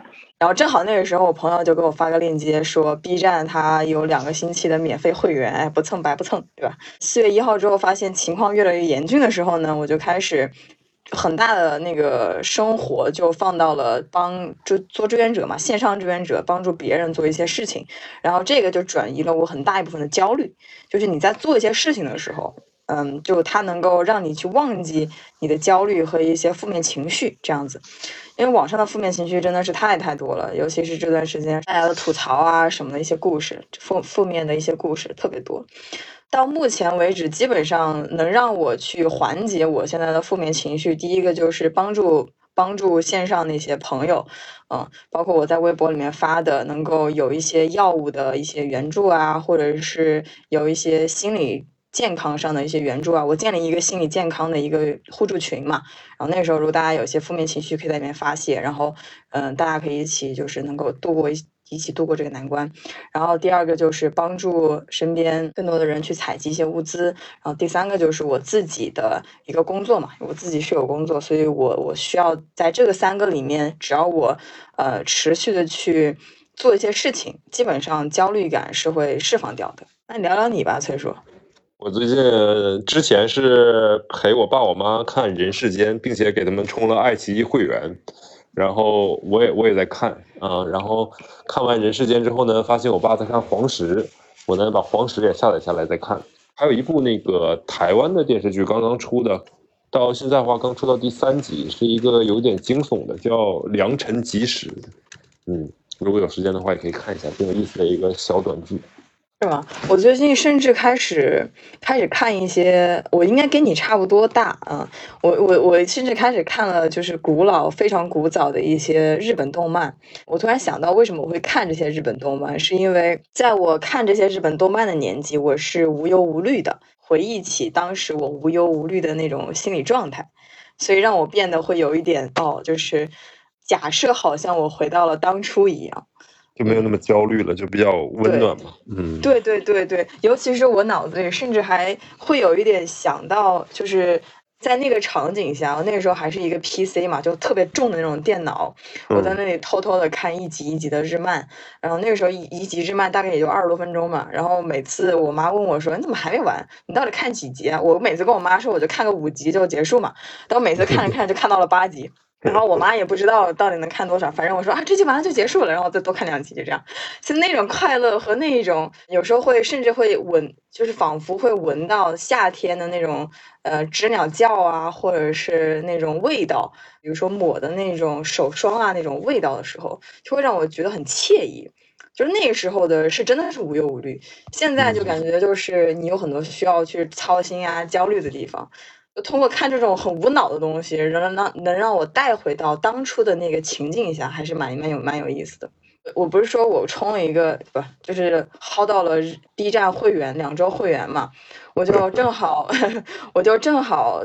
然后正好那个时候，我朋友就给我发个链接，说 B 站它有两个星期的免费会员，哎，不蹭白不蹭，对吧？四月一号之后，发现情况越来越严峻的时候呢，我就开始很大的那个生活就放到了帮就做志愿者嘛，线上志愿者帮助别人做一些事情，然后这个就转移了我很大一部分的焦虑，就是你在做一些事情的时候，嗯，就它能够让你去忘记你的焦虑和一些负面情绪这样子，因为网上的负面情绪真的是太太多了，尤其是这段时间大家的吐槽啊什么的一些故事，负负面的一些故事特别多。到目前为止，基本上能让我去缓解我现在的负面情绪。第一个就是帮助帮助线上那些朋友，嗯，包括我在微博里面发的，能够有一些药物的一些援助啊，或者是有一些心理健康上的一些援助啊。我建立一个心理健康的一个互助群嘛，然后那个时候如果大家有些负面情绪，可以在里面发泄，然后嗯，大家可以一起就是能够度过一。一起度过这个难关，然后第二个就是帮助身边更多的人去采集一些物资，然后第三个就是我自己的一个工作嘛，我自己是有工作，所以我我需要在这个三个里面，只要我呃持续的去做一些事情，基本上焦虑感是会释放掉的。那聊聊你吧，崔叔。我最近之前是陪我爸我妈看《人世间》，并且给他们充了爱奇艺会员。然后我也我也在看啊，然后看完《人世间》之后呢，发现我爸在看《黄石》，我呢把《黄石》也下载下来再看。还有一部那个台湾的电视剧刚刚出的，到现在的话刚出到第三集，是一个有点惊悚的，叫《良辰吉时》。嗯，如果有时间的话，也可以看一下，挺有意思的一个小短剧。是吗？我最近甚至开始开始看一些，我应该跟你差不多大啊。我我我甚至开始看了，就是古老非常古早的一些日本动漫。我突然想到，为什么我会看这些日本动漫？是因为在我看这些日本动漫的年纪，我是无忧无虑的。回忆起当时我无忧无虑的那种心理状态，所以让我变得会有一点哦，就是假设好像我回到了当初一样。就没有那么焦虑了，就比较温暖嘛。嗯，对对对对，尤其是我脑子里甚至还会有一点想到，就是在那个场景下，我那个时候还是一个 PC 嘛，就特别重的那种电脑，我在那里偷偷的看一集一集的日漫，然后那个时候一一集日漫大概也就二十多分钟嘛，然后每次我妈问我说：“你怎么还没完？你到底看几集啊？”我每次跟我妈说，我就看个五集就结束嘛，但我每次看着看着就看到了八集。然后我妈也不知道到底能看多少，反正我说啊，这集完了就结束了，然后再多看两集，就这样。就那种快乐和那一种，有时候会甚至会闻，就是仿佛会闻到夏天的那种呃知鸟叫啊，或者是那种味道，比如说抹的那种手霜啊那种味道的时候，就会让我觉得很惬意。就是那个时候的是真的是无忧无虑，现在就感觉就是你有很多需要去操心啊、焦虑的地方。通过看这种很无脑的东西，能让能让我带回到当初的那个情境下，还是蛮蛮有蛮有意思的。我不是说我充了一个不，就是薅到了 B 站会员两周会员嘛，我就正好 我就正好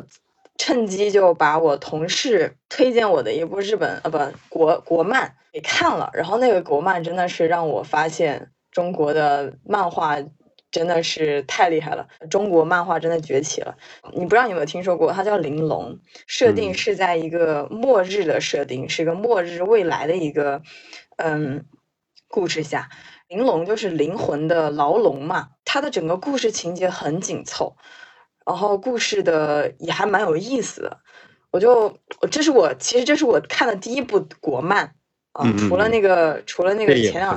趁机就把我同事推荐我的一部日本呃不国国漫给看了，然后那个国漫真的是让我发现中国的漫画。真的是太厉害了！中国漫画真的崛起了。你不知道你有没有听说过？它叫《玲珑》，设定是在一个末日的设定，是一个末日未来的一个嗯故事下。玲珑就是灵魂的牢笼嘛。它的整个故事情节很紧凑，然后故事的也还蛮有意思的。我就这是我其实这是我看的第一部国漫啊，除了那个除了那个前两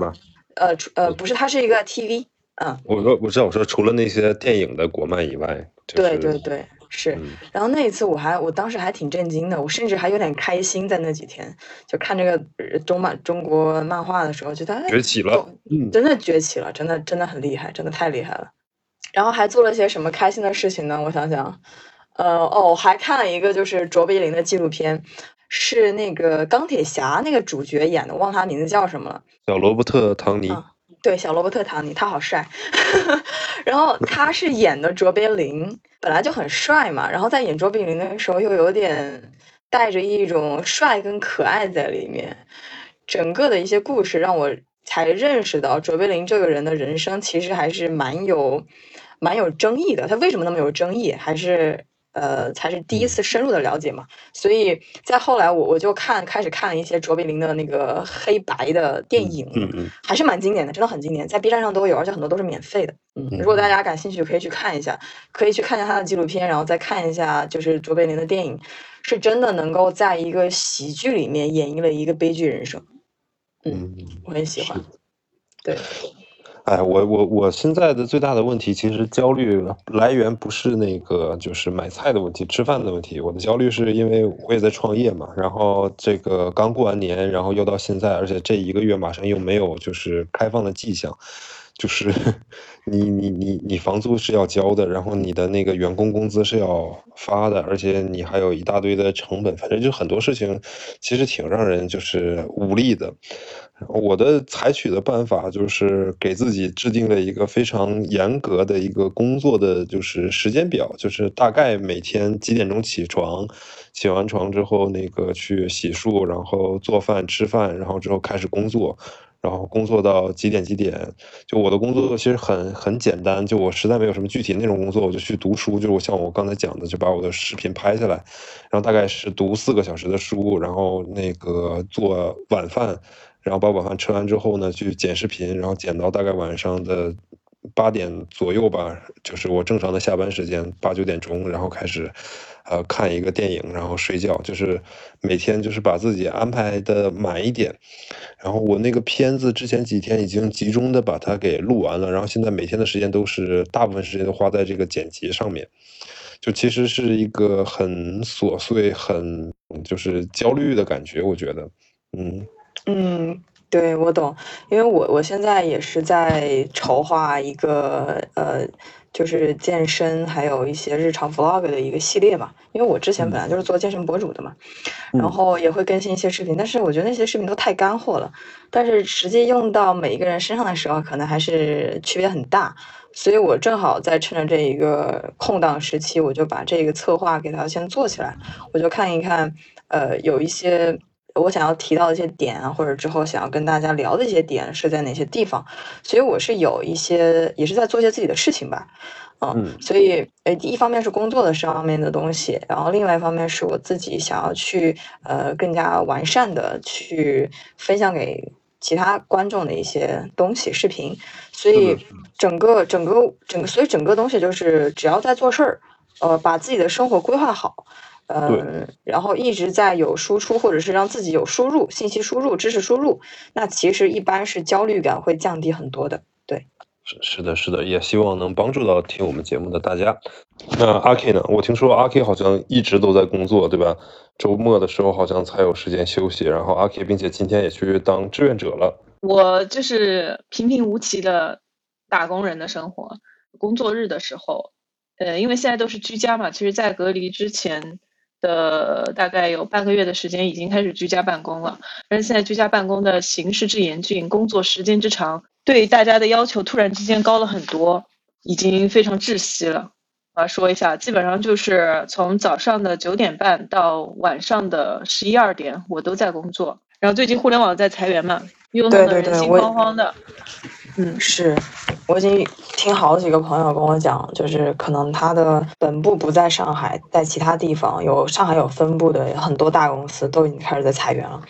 呃呃不是，它是一个 TV。嗯，我说我知道，我说除了那些电影的国漫以外，对对对，是。然后那一次我还我当时还挺震惊的，我甚至还有点开心，在那几天就看这个中漫中国漫画的时候，觉得崛起了，真的崛起了，真的真的很厉害，真的太厉害了。然后还做了些什么开心的事情呢？我想想，呃哦，还看了一个就是卓别林的纪录片，是那个钢铁侠那个主角演的，忘他名字叫什么了？小罗伯特·唐尼。对，小罗伯特·唐尼，他好帅。然后他是演的卓别林，本来就很帅嘛。然后在演卓别林的时候，又有点带着一种帅跟可爱在里面。整个的一些故事让我才认识到，卓别林这个人的人生其实还是蛮有蛮有争议的。他为什么那么有争议？还是呃，才是第一次深入的了解嘛。所以在后来，我我就看开始看了一些卓别林的那个黑白的电影，嗯嗯，还是蛮经典的，真的很经典，在 B 站上都有，而且很多都是免费的。嗯，如果大家感兴趣，可以去看一下，可以去看一下他的纪录片，然后再看一下就是卓别林的电影，是真的能够在一个喜剧里面演绎了一个悲剧人生。嗯，我很喜欢。对。哎，我我我现在的最大的问题，其实焦虑来源不是那个，就是买菜的问题、吃饭的问题。我的焦虑是因为我也在创业嘛，然后这个刚过完年，然后又到现在，而且这一个月马上又没有就是开放的迹象，就是 你你你你房租是要交的，然后你的那个员工工资是要发的，而且你还有一大堆的成本，反正就很多事情，其实挺让人就是无力的。我的采取的办法就是给自己制定了一个非常严格的一个工作的就是时间表，就是大概每天几点钟起床，起完床之后那个去洗漱，然后做饭吃饭，然后之后开始工作，然后工作到几点几点。就我的工作其实很很简单，就我实在没有什么具体内容工作，我就去读书，就是我像我刚才讲的，就把我的视频拍下来，然后大概是读四个小时的书，然后那个做晚饭。然后把晚饭吃完之后呢，去剪视频，然后剪到大概晚上的八点左右吧，就是我正常的下班时间八九点钟，然后开始，呃，看一个电影，然后睡觉，就是每天就是把自己安排的满一点。然后我那个片子之前几天已经集中的把它给录完了，然后现在每天的时间都是大部分时间都花在这个剪辑上面，就其实是一个很琐碎、很就是焦虑的感觉，我觉得，嗯。嗯，对，我懂，因为我我现在也是在筹划一个呃，就是健身还有一些日常 vlog 的一个系列嘛。因为我之前本来就是做健身博主的嘛，然后也会更新一些视频，但是我觉得那些视频都太干货了，但是实际用到每一个人身上的时候，可能还是区别很大。所以我正好在趁着这一个空档时期，我就把这个策划给它先做起来，我就看一看，呃，有一些。我想要提到的一些点啊，或者之后想要跟大家聊的一些点是在哪些地方，所以我是有一些也是在做一些自己的事情吧，嗯，所以诶，第一方面是工作的上面的东西，然后另外一方面是我自己想要去呃更加完善的去分享给其他观众的一些东西视频，所以整个整个整个所以整个东西就是只要在做事儿，呃，把自己的生活规划好。嗯，然后一直在有输出，或者是让自己有输入信息输入、知识输入，那其实一般是焦虑感会降低很多的。对，是是的，是的，也希望能帮助到听我们节目的大家。那阿 K 呢？我听说阿 K 好像一直都在工作，对吧？周末的时候好像才有时间休息。然后阿 K 并且今天也去当志愿者了。我就是平平无奇的打工人的生活。工作日的时候，呃，因为现在都是居家嘛，其实，在隔离之前。的大概有半个月的时间，已经开始居家办公了。但是现在居家办公的形势之严峻，工作时间之长，对大家的要求突然之间高了很多，已经非常窒息了。我要说一下，基本上就是从早上的九点半到晚上的十一二点，我都在工作。然后最近互联网在裁员嘛，又弄得人心慌慌的。嗯，是，我已经听好几个朋友跟我讲，就是可能他的本部不在上海，在其他地方有上海有分部的很多大公司都已经开始在裁员了。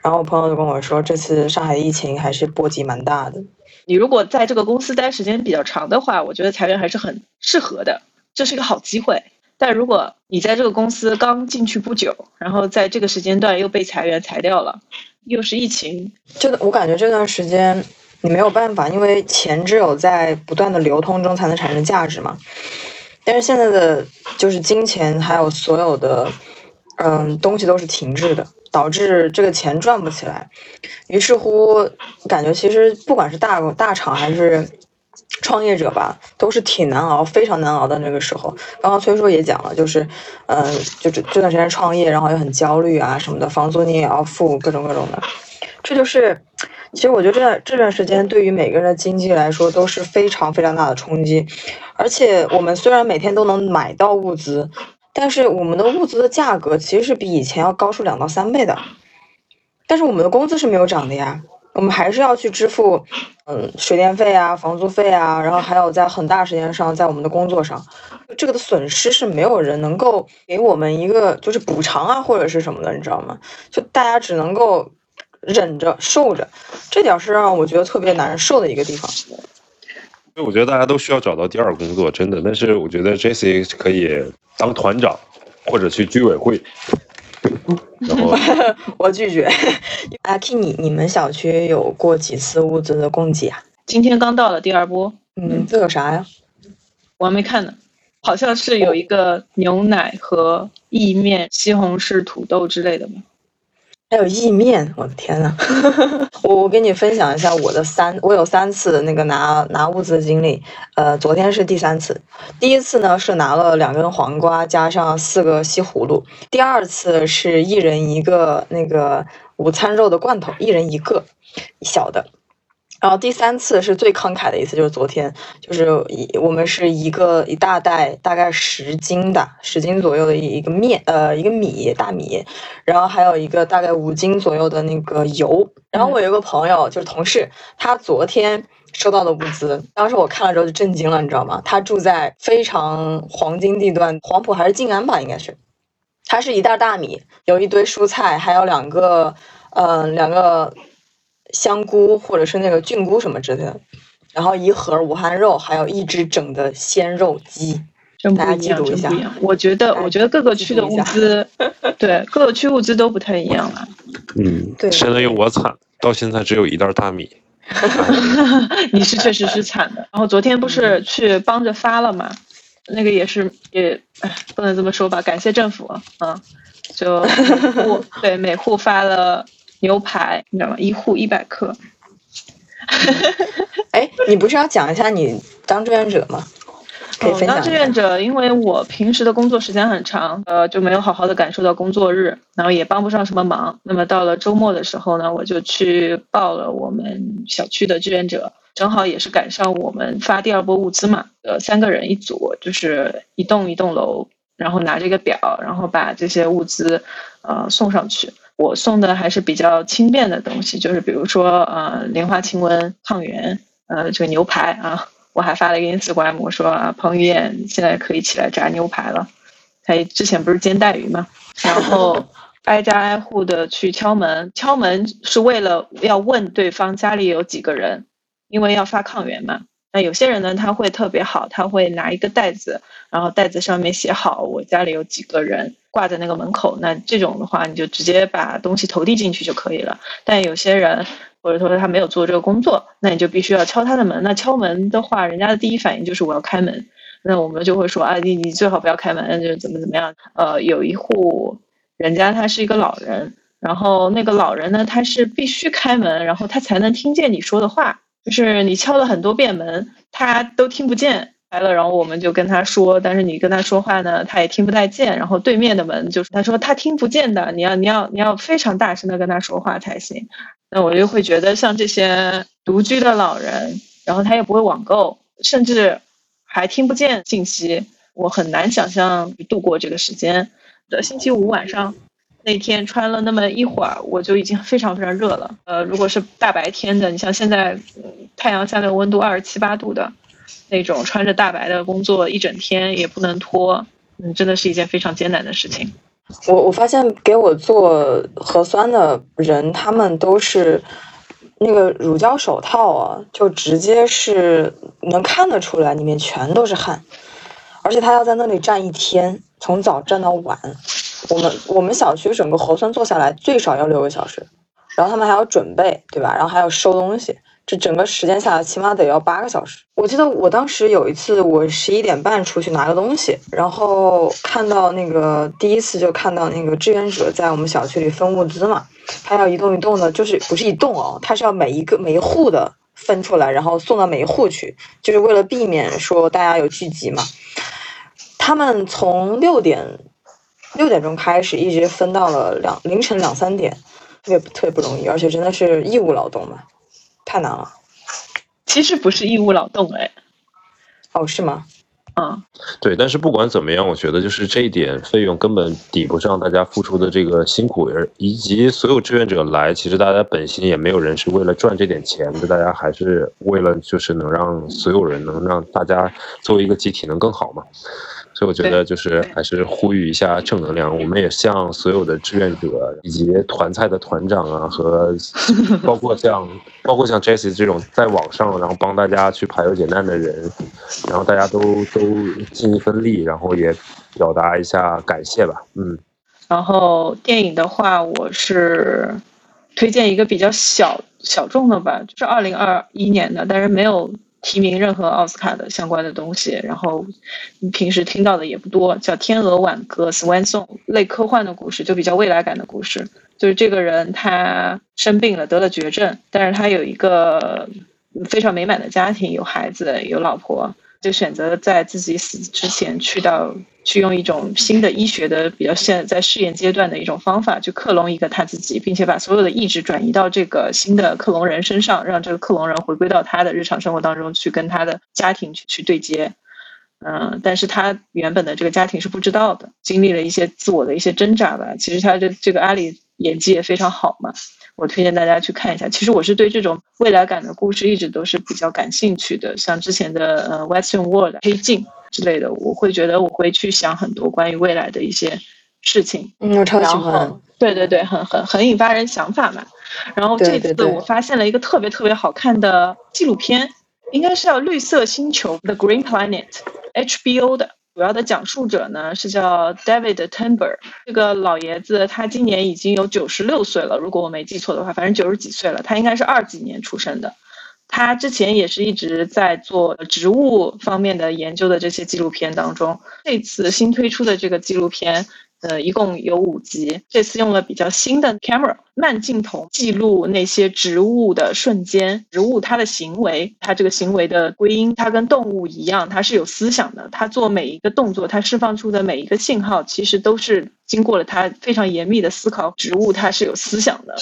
然后我朋友就跟我说，这次上海疫情还是波及蛮大的。你如果在这个公司待时间比较长的话，我觉得裁员还是很适合的，这是一个好机会。但如果你在这个公司刚进去不久，然后在这个时间段又被裁员裁掉了，又是疫情，这个我感觉这段时间。你没有办法，因为钱只有在不断的流通中才能产生价值嘛。但是现在的就是金钱还有所有的嗯东西都是停滞的，导致这个钱赚不起来。于是乎，感觉其实不管是大大厂还是创业者吧，都是挺难熬，非常难熬的那个时候。刚刚崔叔也讲了，就是嗯，就这这段时间创业，然后又很焦虑啊什么的，房租你也要付，各种各种的，这就是。其实我觉得这段这段时间对于每个人的经济来说都是非常非常大的冲击，而且我们虽然每天都能买到物资，但是我们的物资的价格其实是比以前要高出两到三倍的，但是我们的工资是没有涨的呀，我们还是要去支付，嗯，水电费啊、房租费啊，然后还有在很大时间上在我们的工作上，这个的损失是没有人能够给我们一个就是补偿啊或者是什么的，你知道吗？就大家只能够忍着受着，这点是让我觉得特别难受的一个地方。所以我觉得大家都需要找到第二工作，真的。但是我觉得 Jesse 可以当团长，或者去居委会。然后 我拒绝。阿 K，你你们小区有过几次物资的供给啊？今天刚到了第二波。嗯，这有啥呀？我还没看呢，好像是有一个牛奶和意面、西红柿、土豆之类的吧。还有意面，我的天呐！我我跟你分享一下我的三，我有三次那个拿拿物资的经历。呃，昨天是第三次，第一次呢是拿了两根黄瓜加上四个西葫芦，第二次是一人一个那个午餐肉的罐头，一人一个小的。然后第三次是最慷慨的一次，就是昨天，就是一我们是一个一大袋，大概十斤的十斤左右的一个面，呃，一个米大米，然后还有一个大概五斤左右的那个油。然后我有一个朋友，就是同事，他昨天收到的物资，当时我看了之后就震惊了，你知道吗？他住在非常黄金地段，黄埔还是静安吧，应该是。他是一袋大米，有一堆蔬菜，还有两个，嗯，两个。香菇或者是那个菌菇什么之类的，然后一盒武汉肉，还有一只整的鲜肉鸡，大家记住一下。我觉得，我觉得各个区的物资，对各个区物资都不太一样了。嗯，对。相当于我惨，到现在只有一袋大米。你是确实是惨的。然后昨天不是去帮着发了嘛？那个也是也，不能这么说吧？感谢政府嗯，就户对每户发了。牛排，你知道吗？一户一百克。哎，你不是要讲一下你当志愿者吗？可以分享当志愿者，因为我平时的工作时间很长，呃，就没有好好的感受到工作日，然后也帮不上什么忙。那么到了周末的时候呢，我就去报了我们小区的志愿者，正好也是赶上我们发第二波物资嘛。呃，三个人一组，就是一栋一栋楼，然后拿着一个表，然后把这些物资呃送上去。我送的还是比较轻便的东西，就是比如说呃莲花清瘟抗原，呃这个牛排啊，我还发了一个 Instagram，我说啊彭于晏现在可以起来炸牛排了，他之前不是煎带鱼吗？然后 挨家挨户的去敲门，敲门是为了要问对方家里有几个人，因为要发抗原嘛。那有些人呢他会特别好，他会拿一个袋子，然后袋子上面写好我家里有几个人。挂在那个门口，那这种的话，你就直接把东西投递进去就可以了。但有些人或者说他没有做这个工作，那你就必须要敲他的门。那敲门的话，人家的第一反应就是我要开门。那我们就会说啊，你你最好不要开门，就怎么怎么样。呃，有一户人家他是一个老人，然后那个老人呢，他是必须开门，然后他才能听见你说的话。就是你敲了很多遍门，他都听不见。来了，然后我们就跟他说，但是你跟他说话呢，他也听不太见。然后对面的门就是他说他听不见的，你要你要你要非常大声的跟他说话才行。那我就会觉得像这些独居的老人，然后他也不会网购，甚至还听不见信息，我很难想象度过这个时间的。星期五晚上那天穿了那么一会儿，我就已经非常非常热了。呃，如果是大白天的，你像现在太阳下面温度二十七八度的。那种穿着大白的工作一整天也不能脱，嗯，真的是一件非常艰难的事情。我我发现给我做核酸的人，他们都是那个乳胶手套啊，就直接是能看得出来里面全都是汗，而且他要在那里站一天，从早站到晚。我们我们小区整个核酸做下来最少要六个小时，然后他们还要准备，对吧？然后还要收东西。这整个时间下来，起码得要八个小时。我记得我当时有一次，我十一点半出去拿个东西，然后看到那个第一次就看到那个志愿者在我们小区里分物资嘛，他要一栋一栋的，就是不是一栋哦，他是要每一个每一户的分出来，然后送到每一户去，就是为了避免说大家有聚集嘛。他们从六点六点钟开始，一直分到了两凌晨两三点，特别特别不容易，而且真的是义务劳动嘛。太难了，其实不是义务劳动哎，哦是吗？嗯，对，但是不管怎么样，我觉得就是这一点费用根本抵不上大家付出的这个辛苦，而以及所有志愿者来，其实大家本心也没有人是为了赚这点钱的，大家还是为了就是能让所有人能让大家作为一个集体能更好嘛。所以我觉得就是还是呼吁一下正能量。我们也向所有的志愿者以及团菜的团长啊，和 包括像包括像 Jesse 这种在网上然后帮大家去排忧解难的人，然后大家都都尽一份力，然后也表达一下感谢吧。嗯。然后电影的话，我是推荐一个比较小小众的吧，就是二零二一年的，但是没有。提名任何奥斯卡的相关的东西，然后平时听到的也不多，叫《天鹅挽歌》（Swan Song），类科幻的故事，就比较未来感的故事。就是这个人他生病了，得了绝症，但是他有一个非常美满的家庭，有孩子，有老婆。就选择在自己死之前去到去用一种新的医学的比较现在试验阶段的一种方法去克隆一个他自己，并且把所有的意志转移到这个新的克隆人身上，让这个克隆人回归到他的日常生活当中去跟他的家庭去去对接。嗯，但是他原本的这个家庭是不知道的，经历了一些自我的一些挣扎吧。其实他的这个阿里演技也非常好嘛。我推荐大家去看一下。其实我是对这种未来感的故事一直都是比较感兴趣的，像之前的呃《Western World》黑镜之类的，我会觉得我会去想很多关于未来的一些事情。嗯，我超喜欢。对对对，很很很引发人想法嘛。然后这次我发现了一个特别特别好看的纪录片，应该是叫《绿色星球》（The Green Planet），HBO 的。主要的讲述者呢是叫 David t e m b e r 这个老爷子他今年已经有九十六岁了，如果我没记错的话，反正九十几岁了。他应该是二几年出生的，他之前也是一直在做植物方面的研究的这些纪录片当中，这次新推出的这个纪录片。呃，一共有五集。这次用了比较新的 camera 慢镜头记录那些植物的瞬间，植物它的行为，它这个行为的归因，它跟动物一样，它是有思想的。它做每一个动作，它释放出的每一个信号，其实都是经过了它非常严密的思考。植物它是有思想的。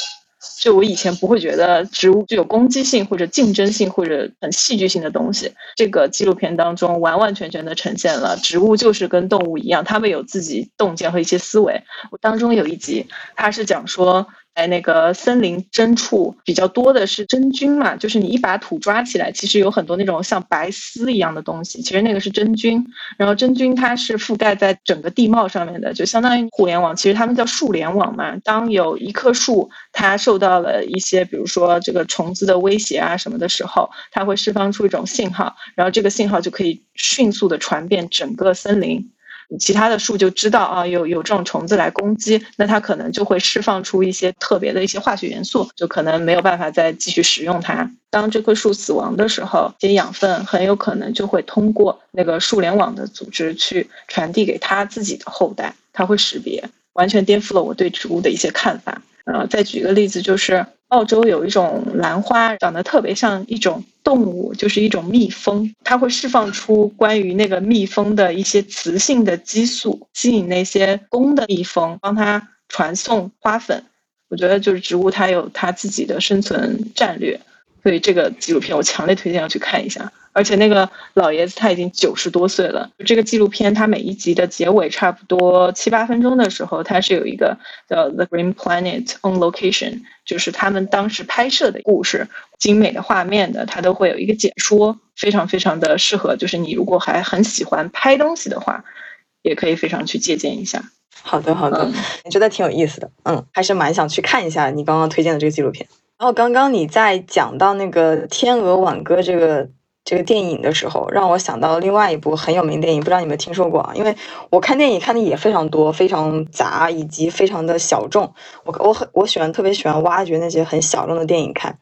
就我以前不会觉得植物具有攻击性或者竞争性或者很戏剧性的东西，这个纪录片当中完完全全的呈现了植物就是跟动物一样，它们有自己洞见和一些思维。我当中有一集，它是讲说。在那个森林深处比较多的是真菌嘛，就是你一把土抓起来，其实有很多那种像白丝一样的东西，其实那个是真菌。然后真菌它是覆盖在整个地貌上面的，就相当于互联网，其实它们叫树联网嘛。当有一棵树它受到了一些，比如说这个虫子的威胁啊什么的时候，它会释放出一种信号，然后这个信号就可以迅速的传遍整个森林。其他的树就知道啊，有有这种虫子来攻击，那它可能就会释放出一些特别的一些化学元素，就可能没有办法再继续使用它。当这棵树死亡的时候，这些养分很有可能就会通过那个树联网的组织去传递给它自己的后代，它会识别，完全颠覆了我对植物的一些看法。呃，再举个例子，就是澳洲有一种兰花，长得特别像一种动物，就是一种蜜蜂，它会释放出关于那个蜜蜂的一些雌性的激素，吸引那些公的蜜蜂帮它传送花粉。我觉得就是植物它有它自己的生存战略，所以这个纪录片我强烈推荐要去看一下。而且那个老爷子他已经九十多岁了。这个纪录片它每一集的结尾差不多七八分钟的时候，它是有一个叫《The Green Planet on Location》，就是他们当时拍摄的故事，精美的画面的，它都会有一个解说，非常非常的适合。就是你如果还很喜欢拍东西的话，也可以非常去借鉴一下。好的，好的，觉得挺有意思的。嗯，还是蛮想去看一下你刚刚推荐的这个纪录片。然后刚刚你在讲到那个《天鹅挽歌》这个。这个电影的时候，让我想到另外一部很有名电影，不知道你们听说过啊？因为我看电影看的也非常多，非常杂，以及非常的小众。我我很我喜欢特别喜欢挖掘那些很小众的电影看。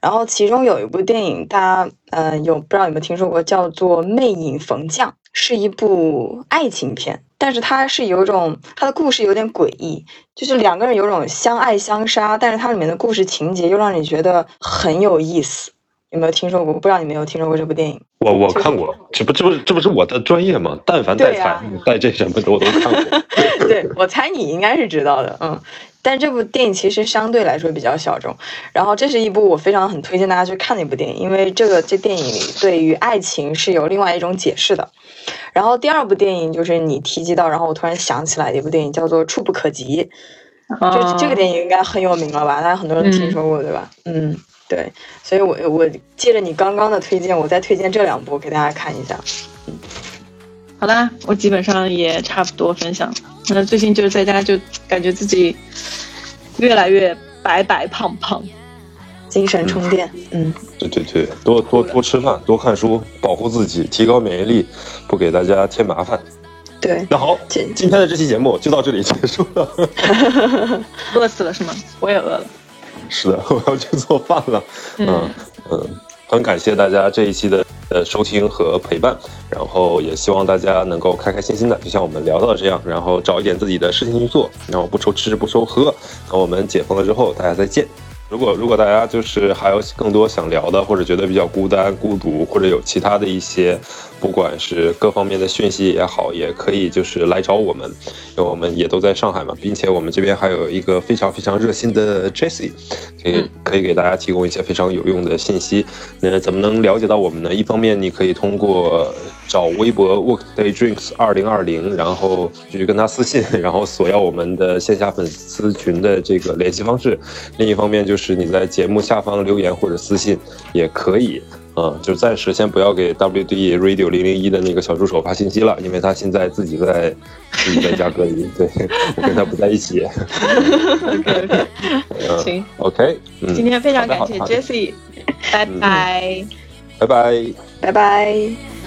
然后其中有一部电影，大家呃有不知道有没有听说过，叫做《魅影逢将》，是一部爱情片，但是它是有一种它的故事有点诡异，就是两个人有种相爱相杀，但是它里面的故事情节又让你觉得很有意思。有没有听说过？不知道你没有听说过这部电影？我我看过，这不这不是这不是我的专业吗？但凡带财带这什么的我都看过。对，我猜你应该是知道的。嗯，但这部电影其实相对来说比较小众。然后这是一部我非常很推荐大家去看的一部电影，因为这个这电影里对于爱情是有另外一种解释的。然后第二部电影就是你提及到，然后我突然想起来的一部电影叫做《触不可及》，就这个电影应该很有名了吧？大家很多人听说过对吧？嗯，对。所以我我借着你刚刚的推荐，我再推荐这两部给大家看一下。嗯。好啦，我基本上也差不多分享。那最近就是在家，就感觉自己越来越白白胖胖，精神充电。嗯，对对对，多多多吃饭，多看书，保护自己，提高免疫力，不给大家添麻烦。对，那好，今今天的这期节目就到这里结束了。饿死了是吗？我也饿了。是的，我要去做饭了。嗯嗯，很感谢大家这一期的。呃收听和陪伴，然后也希望大家能够开开心心的，就像我们聊到的这样，然后找一点自己的事情去做，然后不愁吃不愁喝。等我们解封了之后，大家再见。如果如果大家就是还有更多想聊的，或者觉得比较孤单、孤独，或者有其他的一些，不管是各方面的讯息也好，也可以就是来找我们，因为我们也都在上海嘛，并且我们这边还有一个非常非常热心的 Jessie，可以可以给大家提供一些非常有用的信息。那怎么能了解到我们呢？一方面你可以通过。找微博 Workday Drinks 二零二零，然后去跟他私信，然后索要我们的线下粉丝群的这个联系方式。另一方面就是你在节目下方留言或者私信也可以，嗯，就暂时先不要给 WD Radio 零零一的那个小助手发信息了，因为他现在自己在自己在家隔离，对我跟他不在一起。OK OK，行，OK，今天非常感谢 Jessie，拜拜，拜拜，拜拜。